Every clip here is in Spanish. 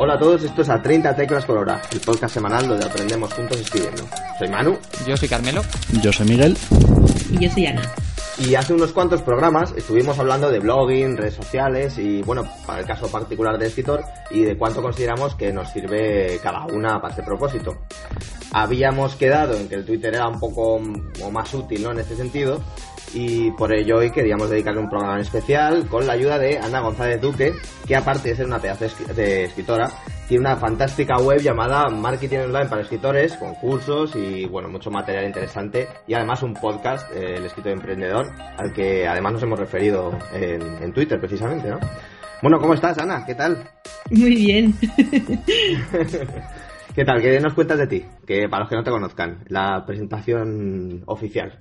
Hola a todos, esto es a 30 teclas por hora, el podcast semanal donde aprendemos juntos escribiendo. Soy Manu Yo soy Carmelo. Yo soy Miguel. Y yo soy Ana. y hace unos cuantos programas estuvimos hablando de blogging, redes sociales y bueno, para el caso particular de escritor y de cuánto consideramos que nos sirve cada una para este propósito. Habíamos quedado en que el Twitter era un poco o más útil ¿no? en este sentido y por ello hoy queríamos dedicarle un programa especial con la ayuda de Ana González Duque, que aparte de ser una pedazo de escri- de escritora, tiene una fantástica web llamada Marketing Online para Escritores, con cursos y bueno, mucho material interesante y además un podcast, eh, El Escritor Emprendedor, al que además nos hemos referido en, en Twitter precisamente, ¿no? Bueno, ¿cómo estás, Ana? ¿Qué tal? Muy bien. ¿Qué tal? ¿Qué nos cuentas de ti? Que para los que no te conozcan, la presentación oficial.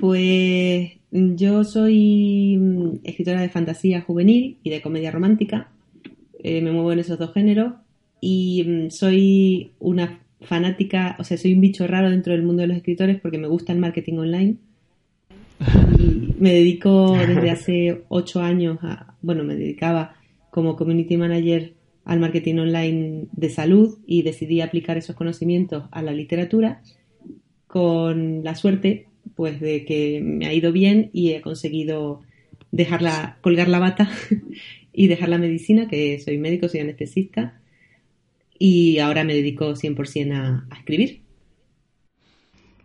Pues yo soy mm, escritora de fantasía juvenil y de comedia romántica. Eh, me muevo en esos dos géneros y mm, soy una fanática, o sea, soy un bicho raro dentro del mundo de los escritores porque me gusta el marketing online. Y me dedico desde hace ocho años a, bueno, me dedicaba como community manager al marketing online de salud y decidí aplicar esos conocimientos a la literatura con la suerte pues de que me ha ido bien y he conseguido dejarla, colgar la bata y dejar la medicina, que soy médico, soy anestesista y ahora me dedico 100% a, a escribir.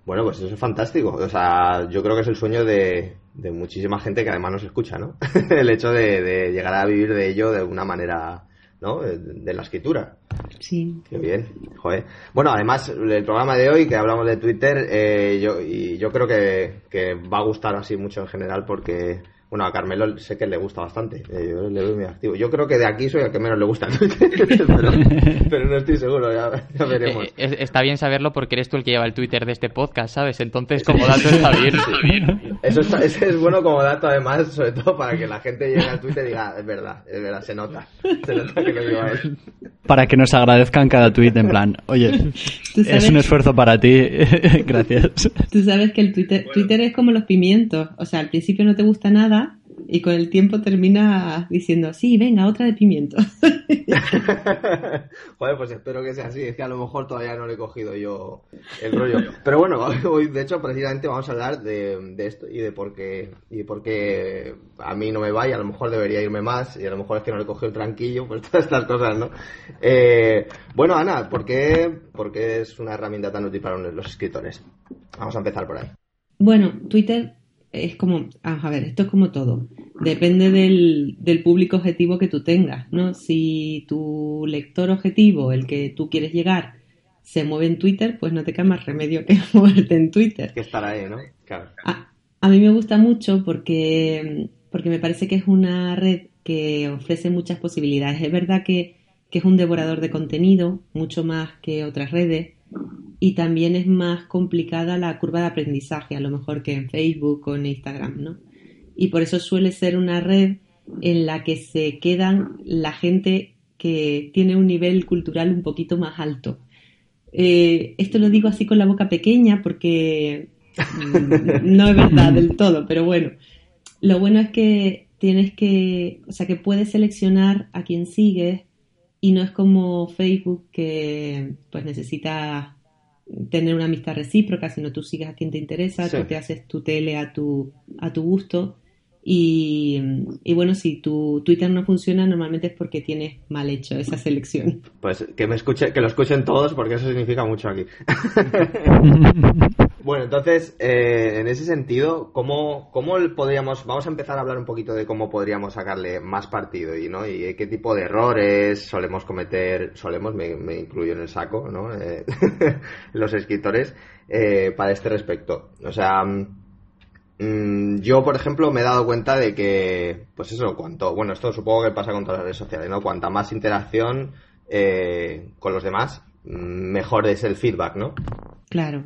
Bueno, pues eso es fantástico. O sea, yo creo que es el sueño de, muchísima gente que además nos escucha, ¿no? el hecho de, de llegar a vivir de ello de alguna manera, ¿no? De, de la escritura. Sí. Qué bien, joder. Bueno, además, el programa de hoy, que hablamos de Twitter, eh, yo, y yo creo que, que va a gustar así mucho en general porque, bueno, a Carmelo sé que le gusta bastante. eh, yo le veo muy activo. Yo creo que de aquí soy el que menos le gusta Twitter, pero, pero no estoy seguro, ya, ya veremos. Eh, está bien saberlo porque eres tú el que lleva el Twitter de este podcast, ¿sabes? Entonces, como dato está bien. Eso, está- eso es bueno como dato, además, sobre todo para que la gente llegue al Twitter y diga, es verdad, es verdad, se nota. Se nota que lo lleva él. Para que nos agradezcan cada tweet en plan, oye, ¿Tú es un esfuerzo para ti, gracias. Tú sabes que el Twitter, Twitter es como los pimientos, o sea, al principio no te gusta nada y con el tiempo terminas diciendo, sí, venga, otra de pimiento. Joder, pues espero que sea así. Es que a lo mejor todavía no le he cogido yo el rollo. Pero bueno, hoy de hecho precisamente vamos a hablar de, de esto y de por qué y por qué a mí no me va y a lo mejor debería irme más y a lo mejor es que no le he cogido el tranquillo, pues todas estas cosas, ¿no? Eh, bueno, Ana, ¿por qué, ¿por qué es una herramienta tan útil para los escritores? Vamos a empezar por ahí. Bueno, Twitter es como, ah, a ver, esto es como todo. Depende del, del público objetivo que tú tengas, ¿no? Si tu lector objetivo, el que tú quieres llegar, se mueve en Twitter, pues no te queda más remedio que moverte en Twitter. Que estar ahí, ¿no? Claro. A, a mí me gusta mucho porque, porque me parece que es una red que ofrece muchas posibilidades. Es verdad que, que es un devorador de contenido, mucho más que otras redes, y también es más complicada la curva de aprendizaje, a lo mejor que en Facebook o en Instagram, ¿no? Y por eso suele ser una red en la que se quedan la gente que tiene un nivel cultural un poquito más alto. Eh, esto lo digo así con la boca pequeña porque mm, no es verdad del todo, pero bueno, lo bueno es que tienes que, o sea, que puedes seleccionar a quien sigues y no es como Facebook que pues necesita tener una amistad recíproca, sino tú sigues a quien te interesa, Sí. tú te haces tu tele a tu, a tu gusto y, y bueno, si tu Twitter no funciona normalmente es porque tienes mal hecho esa selección. Pues que me escuche, que lo escuchen todos porque eso significa mucho aquí. bueno, entonces, eh, en ese sentido, ¿cómo, ¿cómo podríamos, vamos a empezar a hablar un poquito de cómo podríamos sacarle más partido y, ¿no? y qué tipo de errores solemos cometer, solemos, me, me incluyo en el saco, ¿no? Eh, los escritores, eh, para este respecto. O sea, yo, por ejemplo, me he dado cuenta de que, pues eso, cuanto, bueno, esto supongo que pasa con todas las redes sociales, ¿no? Cuanta más interacción eh, con los demás, mm, mejor es el feedback, ¿no? Claro.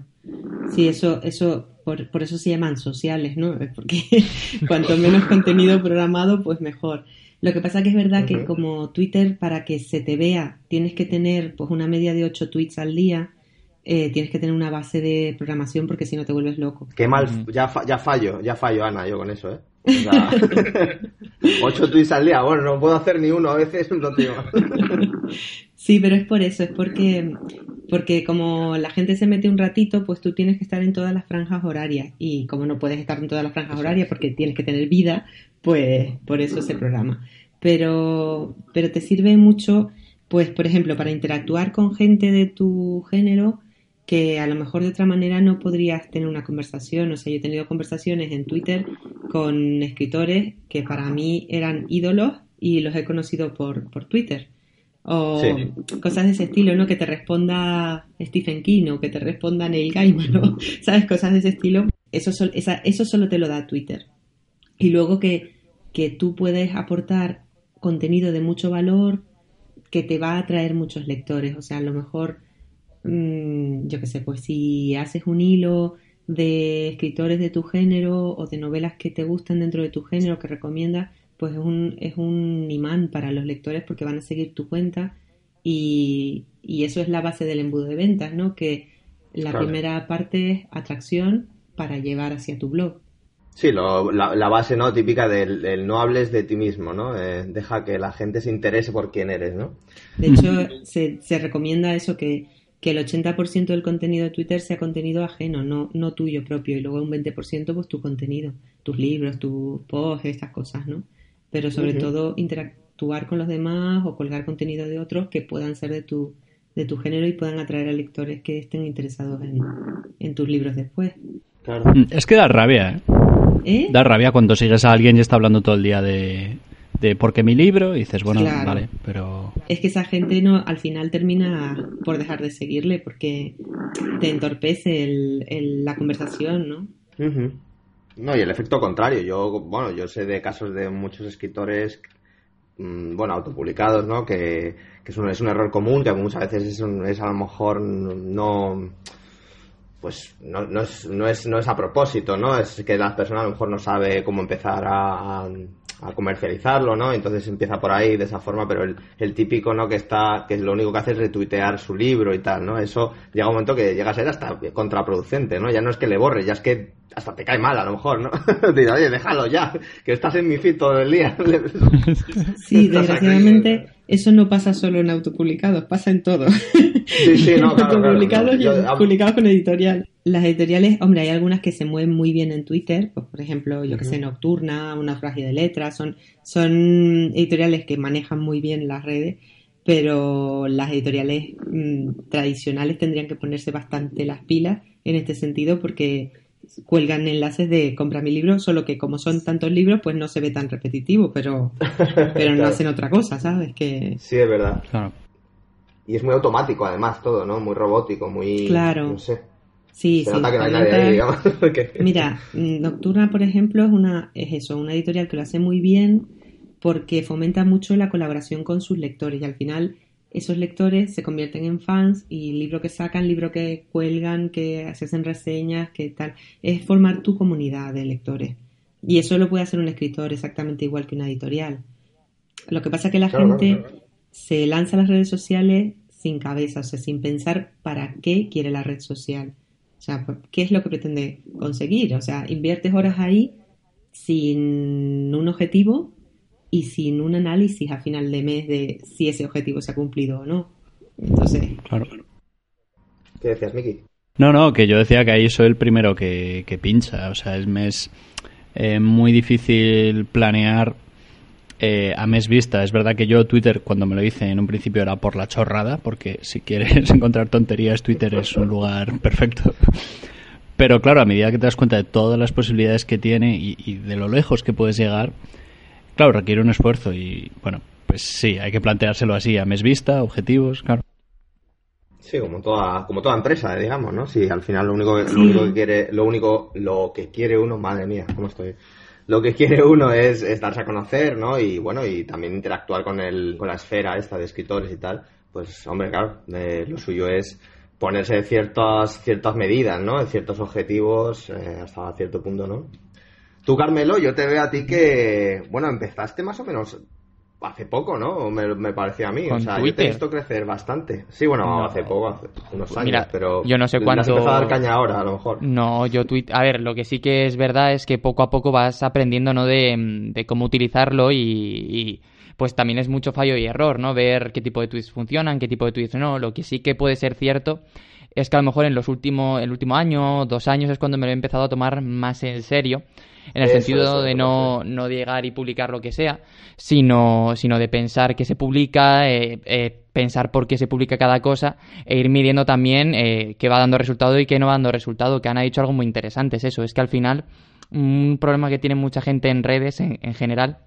Sí, eso, eso, por, por eso se llaman sociales, ¿no? Porque cuanto menos contenido programado, pues mejor. Lo que pasa que es verdad que como Twitter, para que se te vea, tienes que tener pues una media de 8 tweets al día, eh, tienes que tener una base de programación porque si no te vuelves loco. Qué mal, ya, ya fallo, ya fallo, Ana, yo con eso, ¿eh? ocho tweets al día, bueno, no puedo hacer ni uno, a veces no tío. sí, pero es por eso, es porque, porque como la gente se mete un ratito, pues tú tienes que estar en todas las franjas horarias. Y como no puedes estar en todas las franjas horarias porque tienes que tener vida, pues por eso se programa. Pero, pero te sirve mucho, pues, por ejemplo, para interactuar con gente de tu género que a lo mejor de otra manera no podrías tener una conversación. O sea, yo he tenido conversaciones en Twitter con escritores que para mí eran ídolos y los he conocido por, por Twitter. O cosas de ese estilo, ¿no? Que te responda Stephen King o que te responda Neil Gaiman, ¿no? ¿Sabes? Cosas de ese estilo. Eso, eso solo te lo da Twitter. Y luego que, que tú puedes aportar contenido de mucho valor que te va a atraer muchos lectores. O sea, a lo mejor Mm, yo qué sé, pues si haces un hilo de escritores de tu género o de novelas que te gustan dentro de tu género que recomiendas, pues es un, es un imán para los lectores porque van a seguir tu cuenta y, eso es la base del embudo de ventas, ¿no? Que la primera parte es atracción para llevar hacia tu blog. Sí, la, base no típica del, no hables de ti mismo, ¿no? Eh, deja que la gente se interese por quién eres, ¿no? De hecho, se, se recomienda eso que que el 80% del contenido de Twitter sea contenido ajeno, no, no tuyo propio, y luego un 20% pues tu contenido, tus libros, tus posts, estas cosas, ¿no? Pero sobre todo interactuar con los demás o colgar contenido de otros que puedan ser de tu, de tu género y puedan atraer a lectores que estén interesados en, en tus libros después. Claro. Es que da rabia, ¿eh? ¿Eh? Da rabia cuando sigues a alguien y está hablando todo el día de, de porque mi libro y dices, bueno, vale, pero... Es que esa gente no al final termina por dejar de seguirle porque te entorpece el, la conversación, ¿no? No, y el efecto contrario. Yo, bueno, yo sé de casos de muchos escritores, mm, bueno, autopublicados, ¿no? Que, que es, un, es un error común, que muchas veces es, es a lo mejor no pues no, no, es, no, es, no es a propósito, ¿no? Es que la persona a lo mejor no sabe cómo empezar a, a comercializarlo, ¿no? Entonces empieza por ahí de esa forma, pero el, el, típico, ¿no? Que está, que lo único que hace es retuitear su libro y tal, ¿no? Eso llega un momento que llega a ser hasta contraproducente, ¿no? Ya no es que le borre, ya es que hasta te cae mal a lo mejor, ¿no? Dice, oye, déjalo ya, que estás en mi feed todo el día. sí, desgraciadamente eso no pasa solo en autopublicados, pasa en todo. Sí, sí, no, claro, autopublicados y publicados con editorial. Las editoriales, hombre, hay algunas que se mueven muy bien en Twitter, pues por ejemplo, yo que sé, Nocturna, Una frase de letras, son, son editoriales que manejan muy bien las redes, pero las editoriales mm, tradicionales tendrían que ponerse bastante las pilas en este sentido porque cuelgan enlaces de compra mi libro, solo que como son tantos libros, pues no se ve tan repetitivo, pero, pero no hacen otra cosa, ¿sabes? Que... Sí, es verdad. Y es muy automático, además, todo, ¿no? Muy robótico, muy... Claro. No sé. Sí, sí. Mira, Nocturna, por ejemplo, es una es eso, una editorial que lo hace muy bien porque fomenta mucho la colaboración con sus lectores y al final esos lectores se convierten en fans y libro que sacan, libro que cuelgan, que se hacen reseñas, que tal, es formar tu comunidad de lectores. Y eso lo puede hacer un escritor exactamente igual que una editorial. Lo que pasa es que la gente se lanza a las redes sociales sin cabeza, o sea, sin pensar para qué quiere la red social. O sea, ¿qué es lo que pretende conseguir? O sea, inviertes horas ahí sin un objetivo y sin un análisis a final de mes de si ese objetivo se ha cumplido o no. Entonces. Claro. ¿Qué decías, Miki? No, no, que yo decía que ahí soy el primero que, pincha. O sea, es mes eh, muy difícil planear eh, a mes vista. Es verdad que yo Twitter, cuando me lo hice en un principio, era por la chorrada, porque si quieres encontrar tonterías, Twitter es un lugar perfecto. Pero claro, a medida que te das cuenta de todas las posibilidades que tiene y de lo lejos que puedes llegar, Claro, requiere un esfuerzo y, bueno, pues sí, hay que planteárselo así, a mes vista, objetivos, claro. Sí, como toda, como toda empresa, digamos, ¿no? Si al final lo único, lo único que quiere, lo único, lo que quiere uno, madre mía, ¿cómo estoy? Lo que quiere uno es, darse a conocer, ¿no? Y bueno, y también interactuar con el, con la esfera esta de escritores y tal. Pues, hombre, claro, eh, lo suyo es ponerse ciertas, ciertas medidas, ¿no? Ciertos objetivos eh, hasta cierto punto, ¿no? Tú, Carmelo, yo te veo a ti que, bueno, empezaste más o menos hace poco, ¿no? Me, me parecía a mí. o sea, yo te he visto crecer bastante. Sí, bueno, hace poco, hace unos años, pero. Yo no sé cuánto. Has empezado a dar caña ahora, a lo mejor. No, yo tweet. A ver, lo que sí que es verdad es que poco a poco vas aprendiendo, ¿no? De, de cómo utilizarlo y, pues también es mucho fallo y error, ¿no? Ver qué tipo de tweets funcionan, qué tipo de tweets no. Lo que sí que puede ser cierto es que a lo mejor en los últimos, el último año, dos años es cuando me lo he empezado a tomar más en serio en el sentido de no, no, llegar y publicar lo que sea, sino, sino de pensar qué se publica, eh, eh, pensar por qué se publica cada cosa e ir midiendo también eh, qué va dando resultado y qué no va dando resultado, que han dicho algo muy interesante, es eso, es que al final un problema que tiene mucha gente en redes en, en general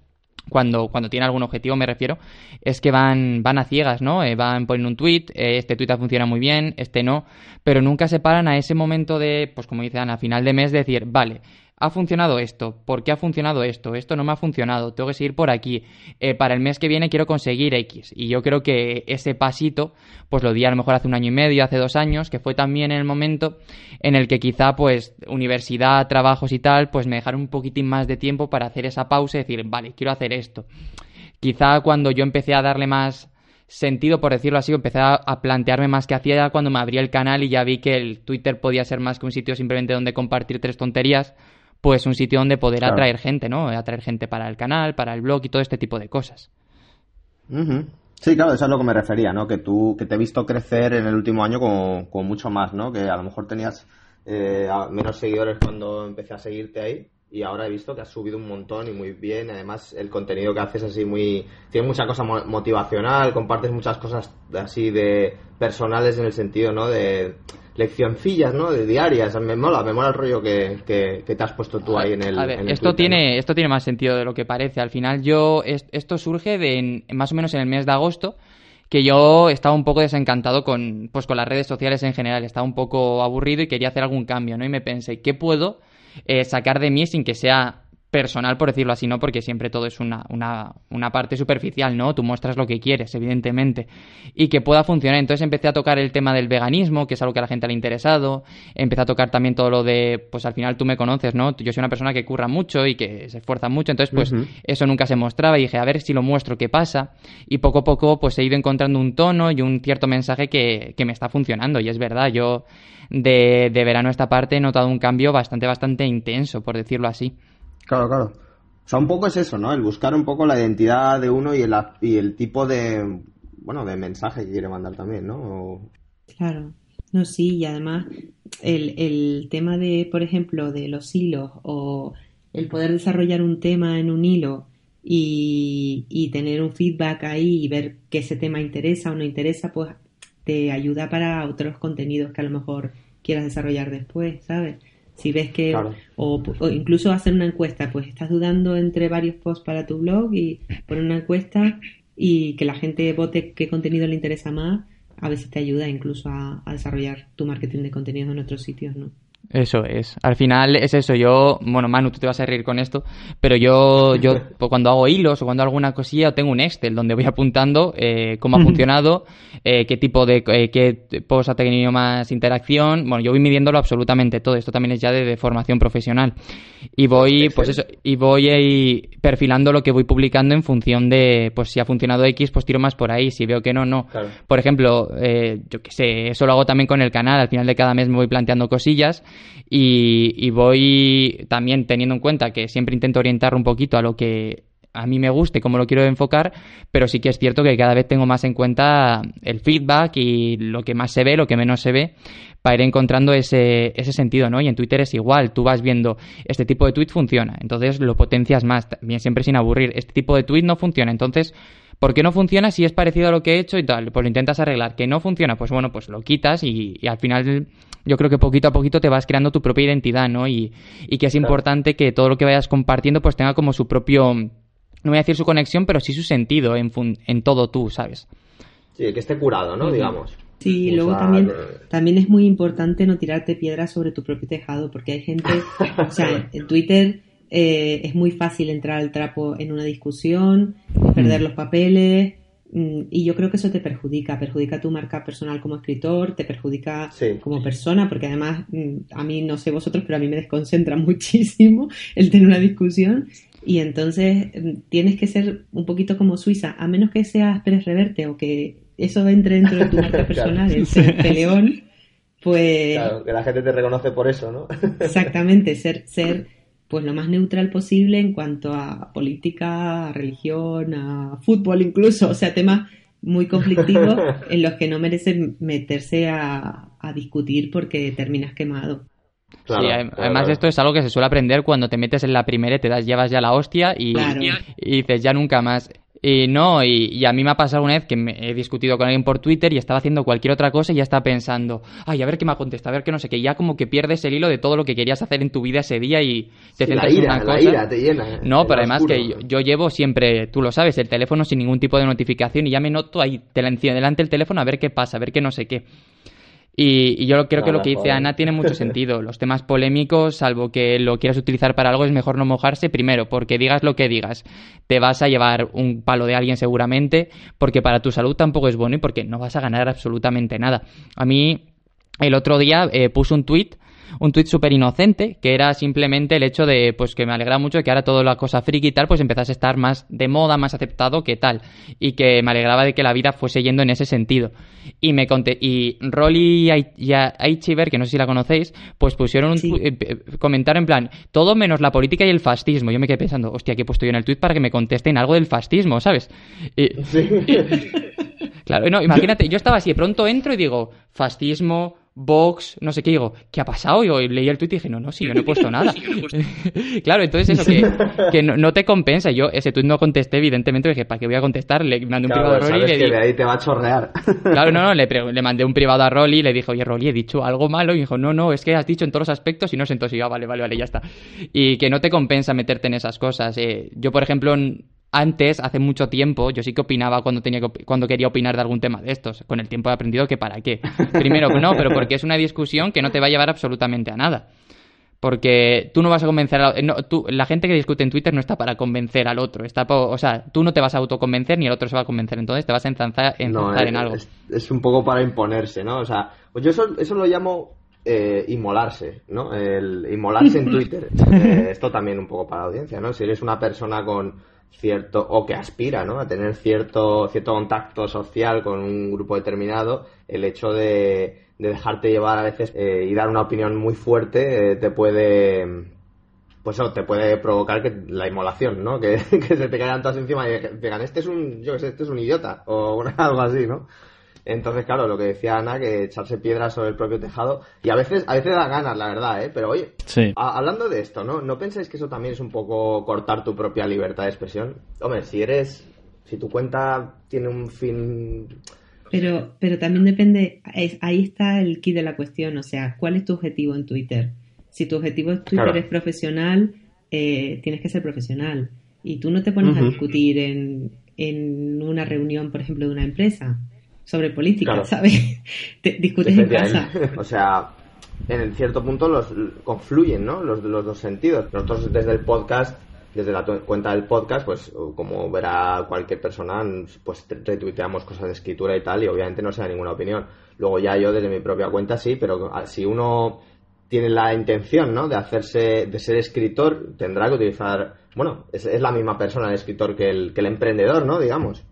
cuando, cuando tiene algún objetivo, me refiero, es que van, van a ciegas, ¿no? van poniendo un tweet, este tweet funciona muy bien, este no, pero nunca se paran a ese momento de, pues como dice Ana, final de mes, decir, vale, ha funcionado esto, ¿por qué ha funcionado esto? Esto no me ha funcionado, tengo que seguir por aquí. Eh, para el mes que viene quiero conseguir X. Y yo creo que ese pasito, pues lo di a lo mejor hace un año y medio, hace dos años, que fue también el momento en el que quizá, pues, universidad, trabajos y tal, pues me dejaron un poquitín más de tiempo para hacer esa pausa y decir, vale, quiero hacer esto. Quizá cuando yo empecé a darle más sentido, por decirlo así, empecé a plantearme más que hacía cuando me abrí el canal y ya vi que el Twitter podía ser más que un sitio simplemente donde compartir tres tonterías, pues un sitio donde poder atraer gente, ¿no? Atraer gente para el canal, para el blog y todo este tipo de cosas. Sí, claro, eso es a lo que me refería, ¿no? Que tú, que te he visto crecer en el último año con, mucho más, ¿no? Que a lo mejor tenías eh, menos seguidores cuando empecé a seguirte ahí y ahora he visto que has subido un montón y muy bien. Además, el contenido que haces así muy... Tiene mucha cosa motivacional, compartes muchas cosas así de personales en el sentido, ¿no? De leccioncillas, ¿no? De diarias. Me mola, me mola el rollo que, que, te has puesto tú ahí en el. A ver, esto tiene, esto tiene más sentido de lo que parece. Al final, yo esto surge de más o menos en el mes de agosto que yo estaba un poco desencantado con, pues, con las redes sociales en general, estaba un poco aburrido y quería hacer algún cambio, ¿no? Y me pensé, ¿qué puedo eh, sacar de mí sin que sea personal, por decirlo así, ¿no? Porque siempre todo es una, una, una, parte superficial, ¿no? Tú muestras lo que quieres, evidentemente, y que pueda funcionar. Entonces empecé a tocar el tema del veganismo, que es algo que a la gente le ha interesado. Empecé a tocar también todo lo de, pues al final tú me conoces, ¿no? Yo soy una persona que curra mucho y que se esfuerza mucho, entonces pues eso nunca se mostraba y dije, a ver si lo muestro, qué pasa. Y poco a poco pues he ido encontrando un tono y un cierto mensaje que, que me está funcionando. Y es verdad, yo de, de verano a esta parte he notado un cambio bastante, bastante intenso, por decirlo así. Claro, claro. O sea, un poco es eso, ¿no? El buscar un poco la identidad de uno y el, y el tipo de, bueno, de mensaje que quiere mandar también, ¿no? Claro. No, sí, y además el, el tema de, por ejemplo, de los hilos o el poder desarrollar un tema en un hilo y, y tener un feedback ahí y ver que ese tema interesa o no interesa, pues te ayuda para otros contenidos que a lo mejor quieras desarrollar después, ¿sabes? Si ves que, o, incluso hacer una encuesta, pues estás dudando entre varios posts para tu blog y poner una encuesta y que la gente vote qué contenido le interesa más, a veces te ayuda incluso a, a desarrollar tu marketing de contenidos en otros sitios, ¿no? Eso es. Al final es eso. Yo, bueno, Manu, tú te vas a reír con esto, pero yo, yo cuando hago hilos o cuando hago alguna cosilla, tengo un Excel donde voy apuntando eh, cómo ha funcionado, eh, qué tipo de, eh, qué post ha tenido más interacción. Bueno, yo voy midiéndolo absolutamente todo. Esto también es ya de, formación profesional. Y voy, pues eso, y voy ahí perfilando lo que voy publicando en función de, pues si ha funcionado X, pues tiro más por ahí. Si veo que no, no. Por ejemplo, yo qué sé, eso lo hago también con el canal. Al final de cada mes me voy planteando cosillas y, voy también teniendo en cuenta que siempre intento orientar un poquito a lo que a mí me guste, cómo lo quiero enfocar, pero sí que es cierto que cada vez tengo más en cuenta el feedback y lo que más se ve, lo que menos se ve, para ir encontrando ese, ese sentido, ¿no? Y en Twitter es igual, tú vas viendo, este tipo de tweet funciona, entonces lo potencias más, también siempre sin aburrir, este tipo de tweet no funciona, entonces ¿Por qué no funciona si es parecido a lo que he hecho y tal? Pues lo intentas arreglar. ¿Que no funciona? Pues bueno, pues lo quitas y, al final yo creo que poquito a poquito te vas creando tu propia identidad, ¿no? Y, que es importante que todo lo que vayas compartiendo pues tenga como su propio, no voy a decir su conexión, pero sí su sentido en, en todo tú, ¿sabes? Sí, que esté curado, ¿no? Digamos. Sí, luego también, también es muy importante no tirarte piedras sobre tu propio tejado, porque hay gente, o sea, en Twitter eh, es muy fácil entrar al trapo en una discusión, perder mm. los papeles, y yo creo que eso te perjudica, perjudica tu marca personal como escritor, te perjudica como persona, porque además mm, a mí no sé vosotros, pero a mí me desconcentra muchísimo el tener una discusión. Y entonces tienes que ser un poquito como Suiza, a menos que seas Pérez Reverte o que eso entre dentro de tu marca personal, el ser peleón, pues... Claro, que la gente te reconoce por eso, ¿no? exactamente, ser, ser pues lo más neutral posible en cuanto a política, a religión, a fútbol incluso, o sea, temas muy conflictivos en los que no merece meterse a, discutir porque terminas quemado. sí, además esto es algo que se suele aprender cuando te metes en la primera y te das, llevas ya la hostia y, y dices ya nunca más. Y no, y, a mí me ha pasado una vez que me he discutido con alguien por Twitter y estaba haciendo cualquier otra cosa y ya está pensando, ay, a ver qué me ha contestado, a ver qué no sé qué. Ya como que pierdes el hilo de todo lo que querías hacer en tu vida ese día y te centras en una cosa. La ira te llena. No, pero además que yo, llevo siempre, tú lo sabes, el teléfono sin ningún tipo de notificación y ya me noto ahí delante del teléfono a ver qué pasa, a ver qué no sé qué. Y, yo creo que lo que dice Ana tiene mucho sentido. Los temas polémicos, salvo que lo quieras utilizar para algo, es mejor no mojarse primero, porque digas lo que digas, te vas a llevar un palo de alguien seguramente, porque para tu salud tampoco es bueno y porque no vas a ganar absolutamente nada. A mí, el otro día eh, puse un tweet un tuit súper inocente, que era simplemente el hecho de, pues que me alegra mucho que ahora toda la cosa friki y tal, pues empezase a estar más de moda, más aceptado que tal, y que me alegraba de que la vida fuese yendo en ese sentido. Y me conté, y Rolly y Aichiver, que no sé si la conocéis, pues pusieron un eh, eh, comentario en plan, todo menos la política y el fascismo. Yo me quedé pensando, hostia, ¿qué he puesto yo en el tuit para que me contesten algo del fascismo, ¿sabes? claro, no, imagínate, yo estaba así, de pronto entro y digo, fascismo, Vox, no sé qué, digo, ¿qué ha pasado? Y leí el tuit y dije, no, no, sí, yo no he puesto nada. claro, entonces eso que, que no, te compensa. Yo ese tuit no contesté, evidentemente, dije, ¿para qué voy a contestar? Le mandé un privado a Rolly y le dije... ahí te va a chorrear. claro, no, no, le, le mandé un privado a Rolly y le dije, oye, Rolly, he dicho algo malo. Y dijo, no, no, es que has dicho en todos los aspectos y no sé, entonces yo, ah, vale, vale, vale, ya está. Y que no te compensa meterte en esas cosas. Eh. Yo, por ejemplo, antes, hace mucho tiempo, yo sí que opinaba cuando, tenía cuando quería opinar de algún tema de estos. Con el tiempo he aprendido que para qué. Primero, no, pero porque es una discusión que no te va a llevar absolutamente a nada. Porque tú no vas a convencer a no, la gente que discute en Twitter no está para convencer al otro. Está o sea, tú no te vas a autoconvencer ni el otro se va a convencer. Entonces te vas a enzanzar, en algo. Es, un poco para imponerse, ¿no? O sea, pues yo eso, eso lo llamo eh, inmolarse, ¿no? El inmolarse en Twitter. Eh, esto también un poco para la audiencia, ¿no? Si eres una persona con cierto o que aspira ¿no? a tener cierto cierto contacto social con un grupo determinado el hecho de, dejarte llevar a veces eh, y dar una opinión muy fuerte eh, te puede pues eso, te puede provocar que la inmolación, ¿no? Que, que se te caigan todas encima y digan, este es un, yo sé, este es un idiota, o algo así, ¿no? Entonces, claro, lo que decía Ana, que echarse piedras sobre el propio tejado, y a veces, a veces da ganas, la verdad, ¿eh? Pero oye, hablando de esto, ¿no? ¿No pensáis que eso también es un poco cortar tu propia libertad de expresión? Hombre, si eres, si tu cuenta tiene un fin... Pero, pero también depende, ahí está el key de la cuestión, o sea, ¿cuál es tu objetivo en Twitter? Si tu objetivo en Twitter es profesional, eh, tienes que ser profesional. Y tú no te pones a discutir en, en una reunión, por ejemplo, de una empresa sobre política, ¿sabes? discutes en casa. O sea, en cierto punto los confluyen, ¿no? Los, los dos sentidos. Nosotros desde el podcast, desde la cuenta del podcast, pues como verá cualquier persona, pues retuiteamos cosas de escritura y tal, y obviamente no se da ninguna opinión. Luego ya yo desde mi propia cuenta sí, pero si uno tiene la intención, ¿no? De hacerse, de ser escritor, tendrá que utilizar, bueno, es, es la misma persona el escritor que el, que el emprendedor, ¿no? Digamos.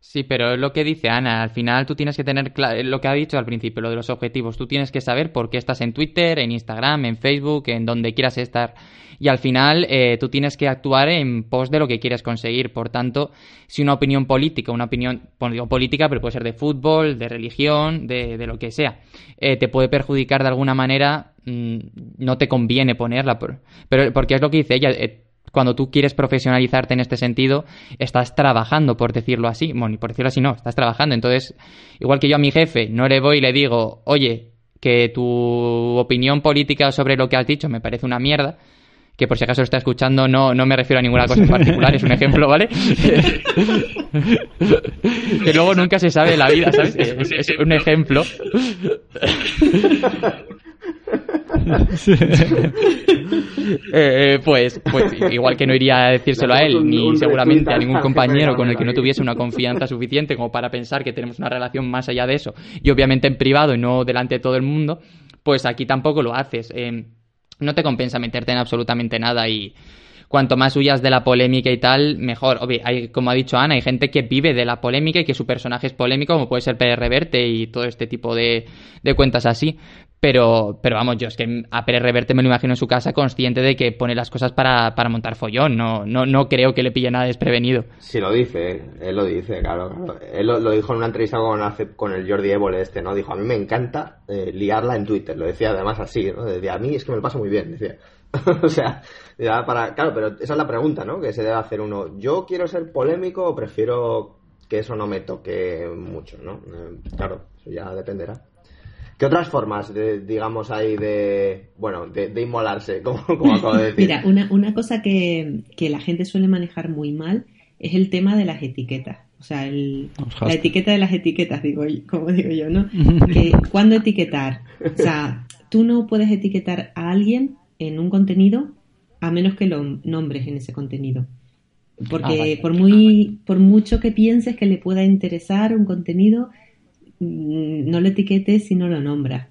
Sí, pero es lo que dice Ana, al final tú tienes que tener lo que ha dicho al principio, lo de los objetivos, tú tienes que saber por qué estás en Twitter, en Instagram, en Facebook, en donde quieras estar. Y al final eh, tú tienes que actuar en pos de lo que quieres conseguir. Por tanto, si una opinión política, una opinión, digo política, pero puede ser de fútbol, de religión, de, lo que sea, eh, te puede perjudicar de alguna manera, mm, no te conviene ponerla. pero porque es lo que dice ella, eh, cuando tú quieres profesionalizarte en este sentido, estás trabajando, por decirlo así. Bueno, por decirlo así, no, estás trabajando. Entonces, igual que yo a mi jefe no le voy y le digo, oye, que tu opinión política sobre lo que has dicho me parece una mierda, que por si acaso lo está escuchando, no, no me refiero a ninguna cosa en particular, es un ejemplo, ¿vale? que luego nunca se sabe de la vida, ¿sabes? Es, es un ejemplo. Eh, pues, pues igual que no iría a decírselo a él, ni seguramente a ningún compañero con el que no tuviese una confianza suficiente como para pensar que tenemos una relación más allá de eso, y obviamente en privado y no delante de todo el mundo, pues aquí tampoco lo haces. Eh, no te compensa meterte en absolutamente nada y cuanto más huyas de la polémica y tal, mejor. Obvio, hay, como ha dicho Ana, hay gente que vive de la polémica y que su personaje es polémico, como puede ser Pérez Reverte y todo este tipo de, de cuentas así. Pero, pero vamos, yo es que a Pérez Reverte me lo imagino en su casa consciente de que pone las cosas para, para montar follón. No, no, no creo que le pille nada desprevenido. Sí, lo dice, él lo dice, claro. Él lo, lo, dijo en una entrevista con, con el Jordi Évole este, ¿no? Dijo, a mí me encanta eh, liarla en Twitter. Lo decía además así, ¿no? Decía, a mí es que me lo paso muy bien, decía. o sea, ya para... Claro, pero esa es la pregunta, ¿no? Que se debe hacer uno. ¿Yo quiero ser polémico o prefiero que eso no me toque mucho, ¿no? Eh, claro, eso ya dependerá. ¿Qué otras formas, de, digamos, hay de, bueno, de, de inmolarse, como, como, acabo de decir? Mira, una, una cosa que, que, la gente suele manejar muy mal es el tema de las etiquetas. O sea, el, la etiqueta de las etiquetas, digo, como digo yo, ¿no? que, ¿Cuándo etiquetar? O sea, tú no puedes etiquetar a alguien en un contenido a menos que lo nombres en ese contenido. Porque ah, vale. por muy, por mucho que pienses que le pueda interesar un contenido, no lo etiquetes si no lo nombras,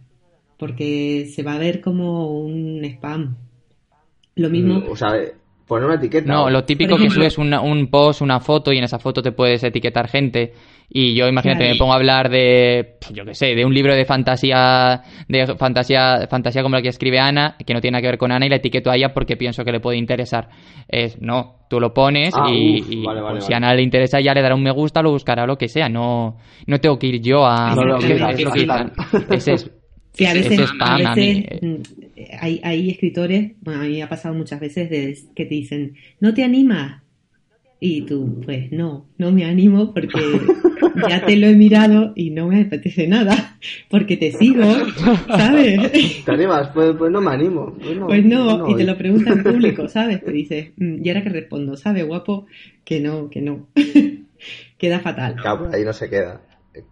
porque se va a ver como un spam. Lo mismo. O sea, poner una etiqueta. No, lo típico ejemplo, que subes una, un post, una foto y en esa foto te puedes etiquetar gente. Y yo, imagínate, claro. me pongo a hablar de, yo qué sé, de un libro de fantasía, de fantasía, fantasía como la que escribe Ana, que no tiene nada que ver con Ana, y la etiqueto a ella porque pienso que le puede interesar. Es, no, tú lo pones ah, y, uf, y vale, vale, pues, vale. si a Ana le interesa ya le dará un me gusta, lo buscará, lo que sea. No, no tengo que ir yo a... No, es, es que es, Sí, a veces, ese spam a a mí, veces mm, hay, hay escritores, bueno, a mí me ha pasado muchas veces de, que te dicen, ¿no te animas? Y tú, pues no, no me animo porque ya te lo he mirado y no me apetece nada, porque te sigo, ¿sabes? ¿Te animas? Pues, pues no me animo. Pues no, Pues no, y te lo pregunta en público, ¿sabes? Te dices, "Mm, ¿y ahora que respondo? ¿Sabe, guapo? Que no, que no. Queda fatal. Claro, ahí no se queda.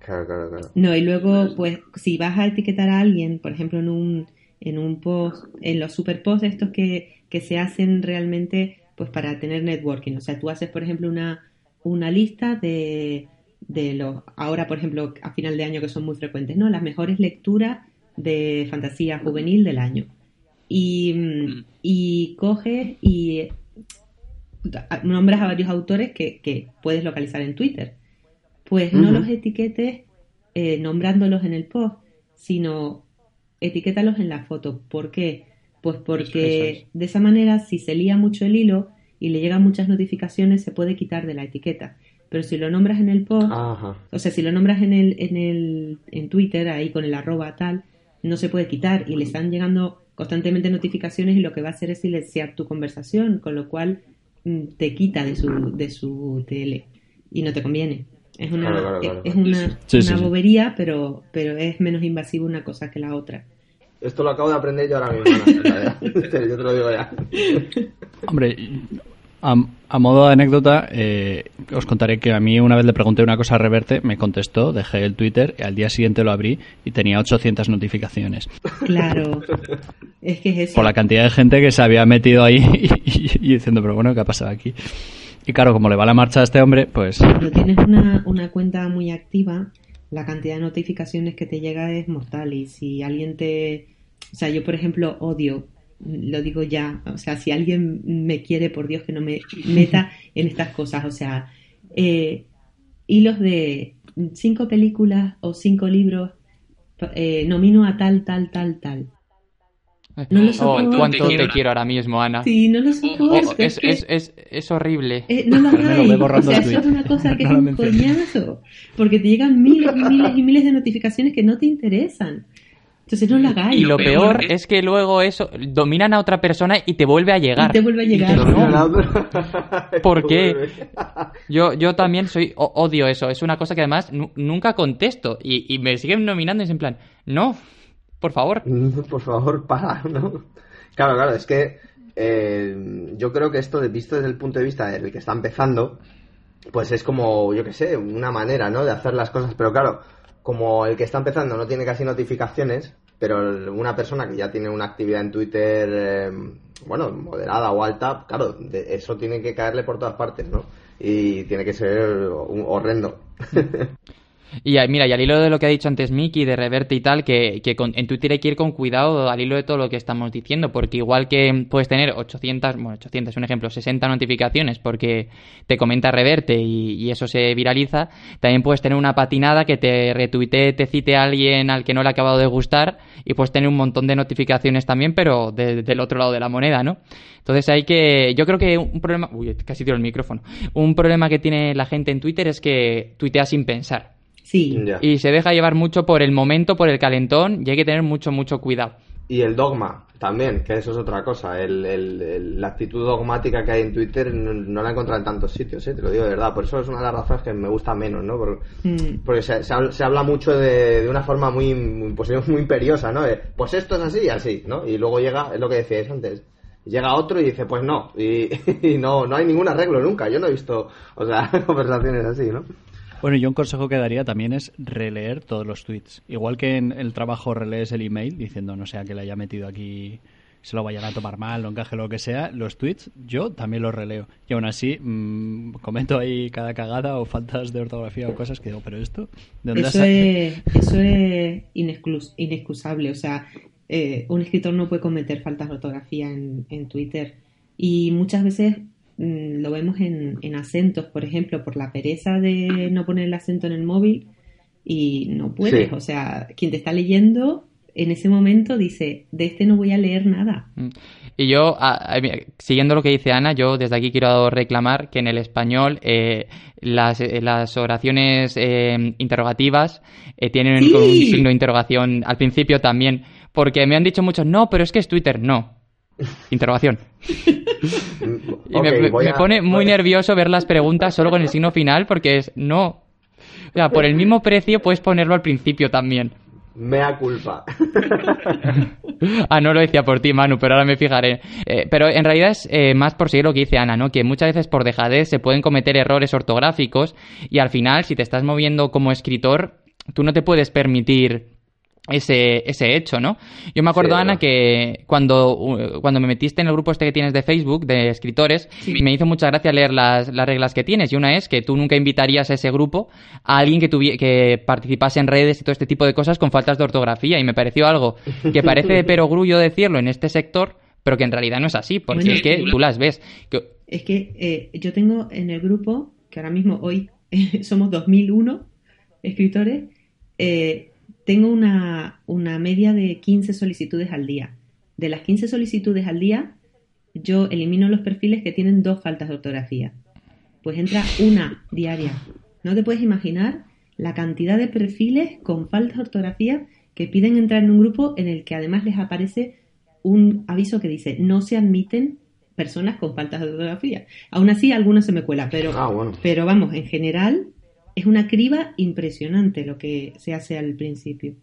Claro, claro, claro. No, y luego, pues, si vas a etiquetar a alguien, por ejemplo, en un, en un post, en los super posts estos que, que se hacen realmente, pues, para tener networking. O sea, tú haces, por ejemplo, una, una lista de, de los, ahora, por ejemplo, a final de año que son muy frecuentes, ¿no? Las mejores lecturas de fantasía juvenil del año. Y, mm, y coges y nombras a varios autores que, que puedes localizar en Twitter pues no los etiquetes eh, nombrándolos en el post, sino etiquétalos en la foto. ¿Por qué? Pues porque Eso es. de esa manera, si se lía mucho el hilo y le llegan muchas notificaciones, se puede quitar de la etiqueta. Pero si lo nombras en el post, Ajá. o sea, si lo nombras en el, en el, en Twitter, ahí con el arroba tal, no se puede quitar y le están llegando constantemente notificaciones y lo que va a hacer es silenciar tu conversación, con lo cual mm, te quita de su, de su TL y no te conviene. Es una, Claro, claro, claro. es una, Sí, una sí, sí. bobería, pero, pero es menos invasivo una cosa que la otra. Esto lo acabo de aprender yo ahora mismo. Ya. yo te lo digo ya. Hombre, a, a modo de anécdota, eh, os contaré que a mí una vez le pregunté una cosa a Reverte, me contestó, dejé el Twitter, y al día siguiente lo abrí y tenía 800 notificaciones. Claro, es que es eso. Por la cantidad de gente que se había metido ahí y, y- y diciendo, pero bueno, ¿qué ha pasado aquí? Y claro, como le va la marcha a este hombre, pues Cuando tienes una, una cuenta muy activa, la cantidad de notificaciones que te llega es mortal. Y si alguien te. O sea, yo, por ejemplo, odio, lo digo ya. O sea, si alguien me quiere, por Dios, que no me meta en estas cosas. O sea, eh, hilos de cinco películas o cinco libros, eh, nomino a tal, tal, tal, tal. No lo oh, soporto. cuánto te quiero ahora mismo, Ana. Sí, no lo Oh, soporto. es, que- es, es, es horrible. eh, no lo lo O sea, eso es una cosa que No es un coñazo. Porque te llegan miles y miles y miles de notificaciones que no te interesan. Entonces no lo hagáis. Y lo peor es que luego eso dominan a otra persona y te vuelve a llegar. Y te vuelve a llegar. "No". ¿Por qué? Yo, yo también soy odio eso. Es una cosa que además nu- nunca contesto y, y me siguen nominando y es en plan, no, por favor. Por favor, para, ¿no? Claro, claro, es que eh, yo creo que esto, visto desde el punto de vista del que está empezando, pues es como, yo qué sé, una manera, ¿no? De hacer las cosas, pero claro, como el que está empezando no tiene casi notificaciones, pero una persona que ya tiene una actividad en Twitter, eh, bueno, moderada o alta, claro, eso tiene que caerle por todas partes, ¿no? Y tiene que ser un horrendo. Y mira, y al hilo de lo que ha dicho antes Miki, de reverte y tal, que, en Twitter hay que ir con cuidado al hilo de todo lo que estamos diciendo, porque igual que puedes tener 800, bueno, 800 es un ejemplo, 60 notificaciones porque te comenta reverte y, eso se viraliza, también puedes tener una patinada que te retuitee, te cite a alguien al que no le ha acabado de gustar y puedes tener un montón de notificaciones también, pero del otro lado de la moneda, ¿no? Entonces hay que, yo creo que un problema, uy, casi tiro el micrófono, un problema que tiene la gente en Twitter es que tuitea sin pensar. Y se deja llevar mucho por el momento, por el calentón, y hay que tener mucho, mucho cuidado. Y el dogma también, que eso es otra cosa. El, la actitud dogmática que hay en Twitter no, la he encontrado en tantos sitios, ¿eh? te lo digo de verdad. Por eso es una de las razones que me gusta menos, ¿no? Mm. Porque se, se, habla mucho de, de, una forma muy, muy, pues, muy imperiosa, ¿no? pues esto es así y así, ¿no? Y luego llega, es lo que decíais antes, llega otro y dice, pues no, y, y, no, no hay ningún arreglo nunca. Yo no he visto, o sea, conversaciones así, ¿no? Bueno, yo un consejo que daría también es releer todos los tweets. Igual que en el trabajo relees el email diciendo, no sea que le haya metido aquí, se lo vayan a tomar mal o encaje lo que sea, los tweets yo también los releo. Y aún así mmm, comento ahí cada cagada o faltas de ortografía o cosas que digo, pero esto, ¿de dónde eso, es, eso es inexcusable. O sea, eh, un escritor no puede cometer faltas de ortografía en, en Twitter. Y muchas veces lo vemos en, en, acentos, por ejemplo, por la pereza de no poner el acento en el móvil y no puedes. O sea, quien te está leyendo en ese momento dice, de este no voy a leer nada. Mm. Y yo, siguiendo lo que dice Ana, yo desde aquí quiero reclamar que en el español eh, las, eh, las, oraciones eh, interrogativas tienen un signo de interrogación al principio también, porque me han dicho muchos, no, pero es que es Twitter, no. Interrogación. y me, pone muy nervioso ver las preguntas solo con el signo final porque es no. O sea, por el mismo precio puedes ponerlo al principio también. Mea culpa. ah, no lo decía por ti, Manu, pero ahora me fijaré. Eh, pero en realidad es eh, más por seguir lo que dice Ana, ¿no? Que muchas veces por dejadez se pueden cometer errores ortográficos y al final, si te estás moviendo como escritor, tú no te puedes permitir ese, ese hecho, ¿no? Yo me acuerdo, Ana, que cuando, cuando me metiste en el grupo este que tienes de Facebook, de escritores, me hizo mucha gracia leer las, las, reglas que tienes. Y una es que tú nunca invitarías a ese grupo a alguien que, que participase en redes y todo este tipo de cosas con faltas de ortografía. Y me pareció algo que parece de perogrullo decirlo en este sector, pero que en realidad no es así, porque es que tú las ves. Es que eh, yo tengo en el grupo, que ahora mismo hoy somos 2001 escritores, eh, tengo una, media de 15 solicitudes al día. De las 15 solicitudes al día, yo elimino los perfiles que tienen dos faltas de ortografía. Pues entra una diaria. No te puedes imaginar la cantidad de perfiles con faltas de ortografía que piden entrar en un grupo en el que además les aparece un aviso que dice no se admiten personas con faltas de ortografía. Aún así, algunos se me cuela, pero, ah, pero vamos, en general es una criba impresionante lo que se hace al principio.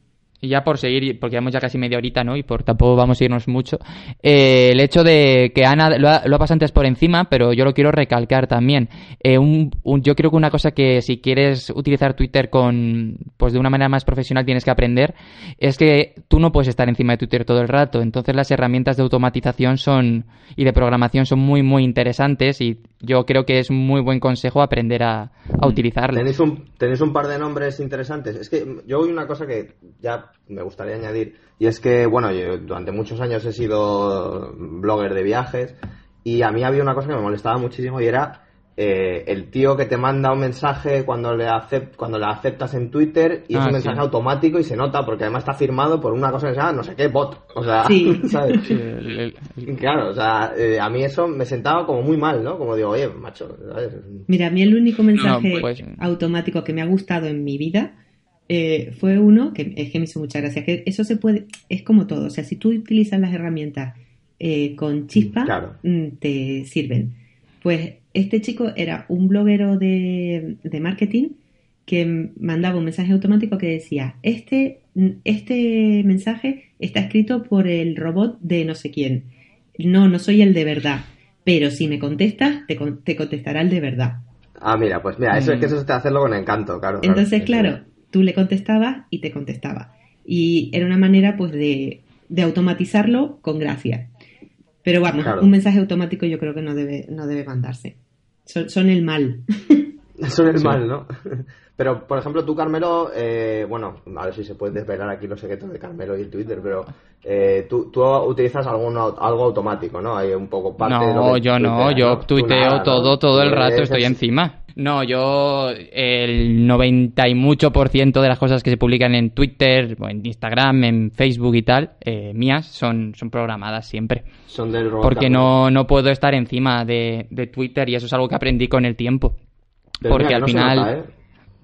Y ya por seguir, porque llevamos ya casi media horita, ¿no? Y por tampoco vamos a irnos mucho. Eh, el hecho de que Ana lo ha, lo ha, pasado antes por encima, pero yo lo quiero recalcar también. Eh, yo creo que una cosa que si quieres utilizar Twitter con, pues de una manera más profesional tienes que aprender, es que tú no puedes estar encima de Twitter todo el rato. Entonces las herramientas de automatización son, y de programación son muy, muy interesantes y yo creo que es un muy buen consejo aprender a, a utilizarlas. Tenéis un, tenéis un par de nombres interesantes. Es que yo voy una cosa que ya me gustaría añadir, y es que, bueno, yo durante muchos años he sido blogger de viajes, y a mí había una cosa que me molestaba muchísimo y era eh, el tío que te manda un mensaje cuando le, acept, cuando le aceptas en Twitter y es ah, un mensaje automático y se nota porque además está firmado por una cosa que se llama no sé qué bot. O sea, ¿sabes? Claro, o sea, eh, a mí eso me sentaba como muy mal, ¿no? Como digo, oye, macho. Mira, a mí el único mensaje pues, automático que me ha gustado en mi vida eh, fue uno que es que me hizo mucha gracia. Que eso se puede, es como todo. O sea, si tú utilizas las herramientas eh, con chispa, mm, te sirven. Pues este chico era un bloguero de, marketing que mandaba un mensaje automático que decía, este, este mensaje está escrito por el robot de no sé quién. no, no soy el de verdad, pero si me contestas, te, te contestará el de verdad. Ah, mira, pues mira, eso es que eso es de hacerlo con encanto, claro. Entonces, claro, tú le contestabas y te contestaba. Y era una manera, pues, de, de automatizarlo con gracia. Pero vamos, un mensaje automático yo creo que no debe, no debe mandarse. Son, son el mal. son el mal, ¿no? Pero, por ejemplo, tú, Carmelo, eh, bueno, a ver si se puede desvelar aquí los secretos de Carmelo y el Twitter, pero eh, tú, tú, utilizas algún, algo automático, ¿no? Hay un poco parte no, de lo yo no, yo tuiteo todo, todo el rato, estoy encima. No, yo el 90 y mucho por ciento de las cosas que se publican en Twitter, en Instagram, en Facebook y tal, eh, mías, son, son programadas siempre. Son del robot Porque no, no puedo estar encima de, de Twitter y eso es algo que aprendí con el tiempo. porque al final...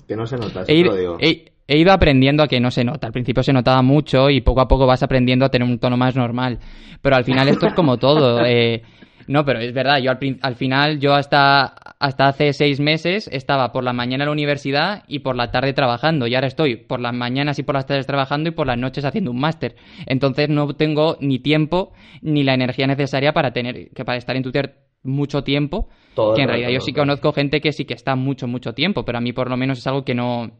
Que no se nota, eso lo digo. He, ido aprendiendo a que no se nota. Al principio se notaba mucho y poco a poco vas aprendiendo a tener un tono más normal. Pero al final esto es como todo. Eh, no, pero es verdad, yo al, final, yo hasta, hasta hace seis meses estaba por la mañana en la universidad y por la tarde trabajando. Y ahora estoy por las mañanas y por las tardes trabajando y por las noches haciendo un máster. Entonces no tengo ni tiempo ni la energía necesaria para tener, que para estar en Twitter mucho tiempo que en realidad yo sí conozco gente que sí que está mucho, mucho tiempo, pero a mí por lo menos es algo que no,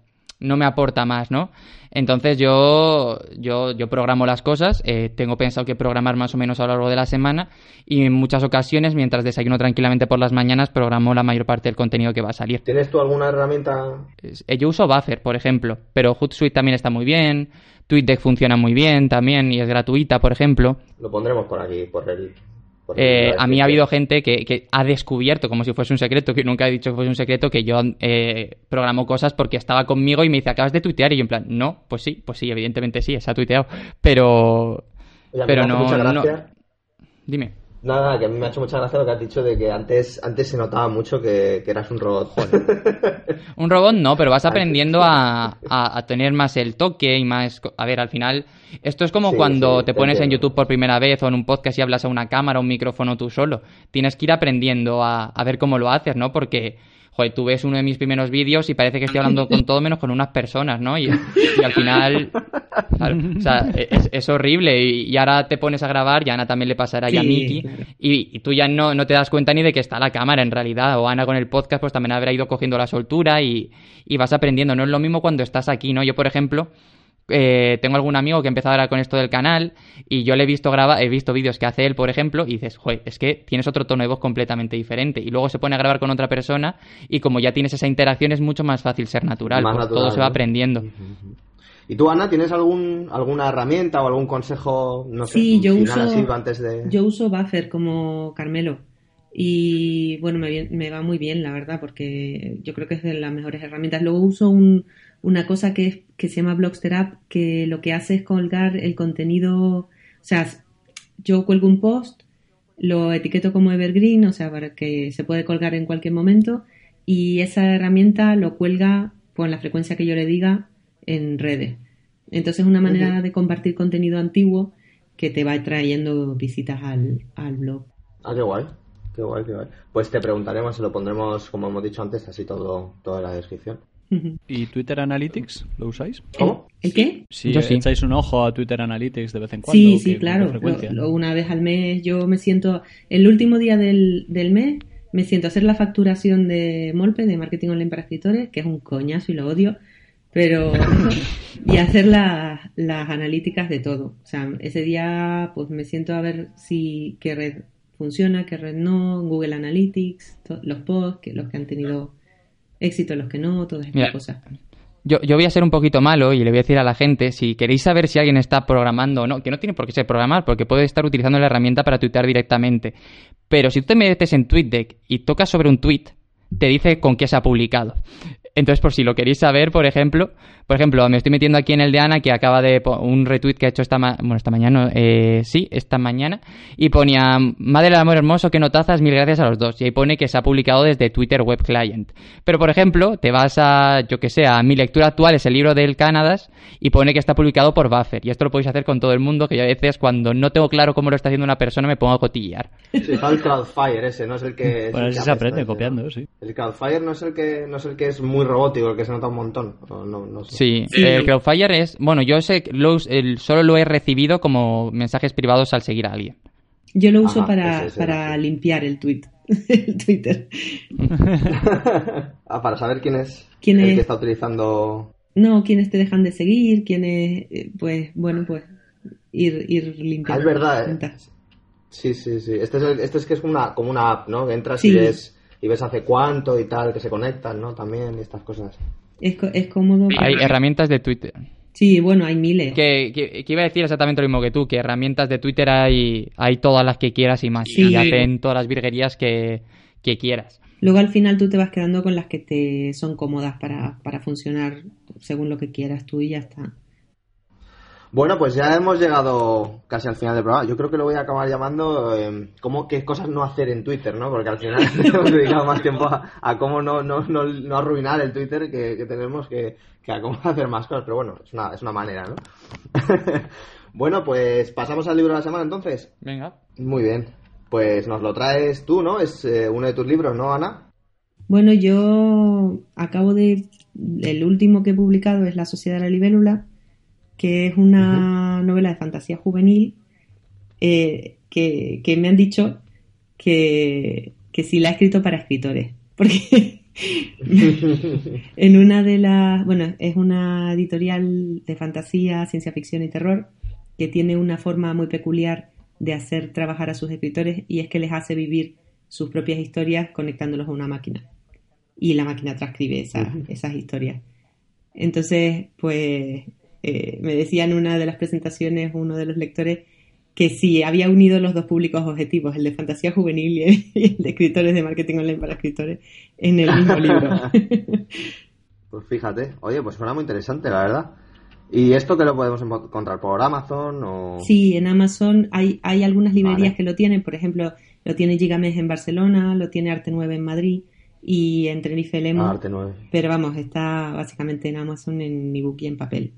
no me aporta más, ¿no? Entonces yo, yo, yo programo las cosas, eh, tengo pensado que programar más o menos a lo largo de la semana y en muchas ocasiones, mientras desayuno tranquilamente por las mañanas, programo la mayor parte del contenido que va a salir. ¿Tienes tú alguna herramienta? Eh, yo uso Buffer, por ejemplo, pero Hootsuite también está muy bien, TweetDeck funciona muy bien también y es gratuita, por ejemplo. Lo pondremos por aquí, por el eh, a mí ha habido gente que, ha descubierto, como si fuese un secreto, que nunca he dicho que fuese un secreto, que yo eh, programo cosas porque estaba conmigo y me dice, acabas de tuitear. Y yo en plan, no, pues sí, pues sí, evidentemente sí, se ha tuiteado. Pero, pero no, no. Dime. Nada, que a mí me ha hecho mucha gracia lo que has dicho de que antes, antes se notaba mucho que, eras un robot. un robot no, pero vas aprendiendo a, a, tener más el toque y más... A ver, al final, esto es como cuando te pones en YouTube por primera vez o en un podcast y hablas a una cámara o un micrófono tú solo. Tienes que ir aprendiendo a, a ver cómo lo haces, ¿no? Porque joder, tú ves uno de mis primeros vídeos y parece que estoy hablando con todo menos con unas personas, ¿no? Y, al final, o sea, es, horrible. Y, ahora te pones a grabar y a Ana también le pasará y a Miki. Y, tú ya no, no te das cuenta ni de que está la cámara en realidad. O Ana con el podcast, pues también habrá ido cogiendo la soltura y, y vas aprendiendo. No es lo mismo cuando estás aquí, ¿no? Yo, por ejemplo, eh, tengo algún amigo que ha empezado ahora con esto del canal y yo le he visto grabar, he visto vídeos que hace él, por ejemplo, y dices, joder, es que tienes otro tono de voz completamente diferente. Y luego se pone a grabar con otra persona y como ya tienes esa interacción es mucho más fácil ser natural, todo se va aprendiendo. ¿Y tú, Ana, tienes algún, alguna herramienta o algún consejo, no sé, sí, yo uso, antes de... Yo uso Buffer como Carmelo. Y bueno, me, me, va muy bien, la verdad, porque yo creo que es de las mejores herramientas. Luego uso un, una cosa que, que se llama Blogster que lo que hace es colgar el contenido, o sea, yo cuelgo un post, lo etiqueto como evergreen, o sea, para que se puede colgar en cualquier momento, y esa herramienta lo cuelga con la frecuencia que yo le diga en redes. Entonces es una manera de compartir contenido antiguo que te va trayendo visitas al, al blog. Ah, qué guay. Qué guay, qué guay. Pues te preguntaremos y lo pondremos, como hemos dicho antes, así todo, toda la descripción. ¿Y Twitter Analytics lo usáis? ¿Cómo? ¿El qué? Si sí. echáis un ojo a Twitter Analytics de vez en cuando. Sí, sí, claro. una vez al mes yo me siento, el último día del, del mes, me siento a hacer la facturación de Molpe, de Marketing Online para Escritores, que es un coñazo y lo odio, pero... y hacer las analíticas de todo. O sea, ese día pues me siento a ver si qué red funciona, qué red no, Google Analytics, los posts, que los que han tenido éxito los que no, todas estas cosas. Yo, yo, voy a ser un poquito malo y le voy a decir a la gente, si queréis saber si alguien está programando o no, que no tiene por qué ser programar, porque puede estar utilizando la herramienta para tuitear directamente. Pero si tú te metes en TweetDeck y tocas sobre un tweet, te dice con qué se ha publicado. Entonces, por si lo queréis saber, por ejemplo, por ejemplo, me estoy metiendo aquí en el de Ana que acaba de un retweet que ha hecho esta, bueno, esta mañana, eh, sí, esta mañana, y ponía, Madre del Amor Hermoso, que notazas, mil gracias a los dos. Y ahí pone que se ha publicado desde Twitter Web Client. Pero, por ejemplo, te vas a, yo que sé, a mi lectura actual es el libro del Canadas y pone que está publicado por Buffer. Y esto lo podéis hacer con todo el mundo, que yo a veces cuando no tengo claro cómo lo está haciendo una persona me pongo a cotillar. Sí, el Crowdfire ese, no es el que... bueno, se aprende copiando, sí. El Crowdfire no es el que, no es el que es muy robótico, el que se nota un montón. No, no sé. Sí, el Crowdfire es, bueno, yo sé, lo, solo lo he recibido como mensajes privados al seguir a alguien. Yo lo uso Ajá, para, ese el- limpiar el tweet, el Twitter. Ah, para saber quién es ¿Quién el es? que está utilizando. No, quienes te dejan de seguir, quienes, eh, pues, bueno, pues, ir, ir Ah, limpiando. es verdad, las ¿eh? Sí, sí, sí. Este es, el- este es que es una, como una app, ¿no? Que entras Sí. y ves y ves hace cuánto y tal, que se conectan, ¿no? También y estas cosas. Es, es cómodo. Hay herramientas de Twitter. Sí, bueno, hay miles. Que, que- que iba a decir exactamente lo mismo que tú, que herramientas de Twitter hay, hay todas las que quieras y más. Sí. Y hacen todas las virguerías que, que quieras. Luego al final tú te vas quedando con las que te son cómodas para, para funcionar según lo que quieras tú y ya está. Bueno, pues ya hemos llegado casi al final del programa. Yo creo que lo voy a acabar llamando eh, cómo qué cosas no hacer en Twitter, ¿no? Porque al final hemos dedicado más tiempo a, a cómo no, no, no, no arruinar el Twitter que, que tenemos que, que a cómo hacer más cosas. Pero bueno, es una, es una manera, ¿no? bueno, pues pasamos al libro de la semana entonces. Venga. Muy bien. Pues nos lo traes tú, ¿no? Es eh, uno de tus libros, ¿no, Ana? Bueno, yo acabo de... El último que he publicado es La Sociedad de la Libélula, que es una novela de fantasía juvenil eh, que, que me han dicho que, que sí la he escrito para escritores. Porque en una de las... Bueno, es una editorial de fantasía, ciencia ficción y terror que tiene una forma muy peculiar de hacer trabajar a sus escritores y es que les hace vivir sus propias historias conectándolos a una máquina. Y la máquina transcribe esa- esas historias. Entonces, pues eh, me decía en una de las presentaciones uno de los lectores que sí, había unido los dos públicos objetivos, el de fantasía juvenil y el, de escritores de marketing online para escritores, en el mismo libro. Pues fíjate. Oye, pues suena muy interesante, la verdad. ¿Y esto que lo podemos encontrar por Amazon o...? Sí, en Amazon hay, hay algunas librerías Vale. que lo tienen, por ejemplo, lo tiene Gigamesh en Barcelona, lo tiene Arte 9 en Madrid y en Tenerife Lemo, Ah, Arte 9. pero vamos, está básicamente en Amazon en ebook y en papel.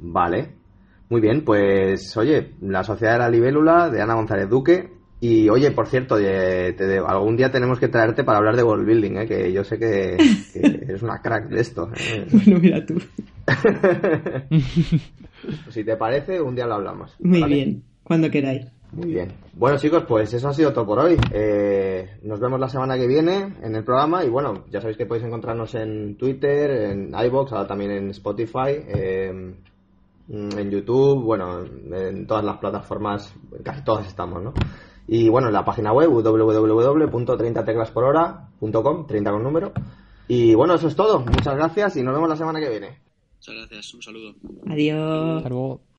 Vale. Muy bien, pues oye, La Sociedad de la Libélula de Ana González Duque. Y oye, por cierto, te algún día tenemos que traerte para hablar de world building, ¿eh? que yo sé que, que eres una crack de esto. ¿eh? Bueno, mira tú. si te parece, un día lo hablamos. Muy ¿vale? bien, cuando queráis. Muy bien. Bueno, chicos, pues eso ha sido todo por hoy. Eh, nos vemos la semana que viene en el programa. Y bueno, ya sabéis que podéis encontrarnos en Twitter, en iBox, ahora también en Spotify, eh, en YouTube, bueno, en todas las plataformas, casi todas estamos, ¿no? Y bueno, en la página web www.30teclasporhora.com, 30 con número. Y bueno, eso es todo. Muchas gracias y nos vemos la semana que viene. Muchas gracias, un saludo. Adiós. Hasta luego.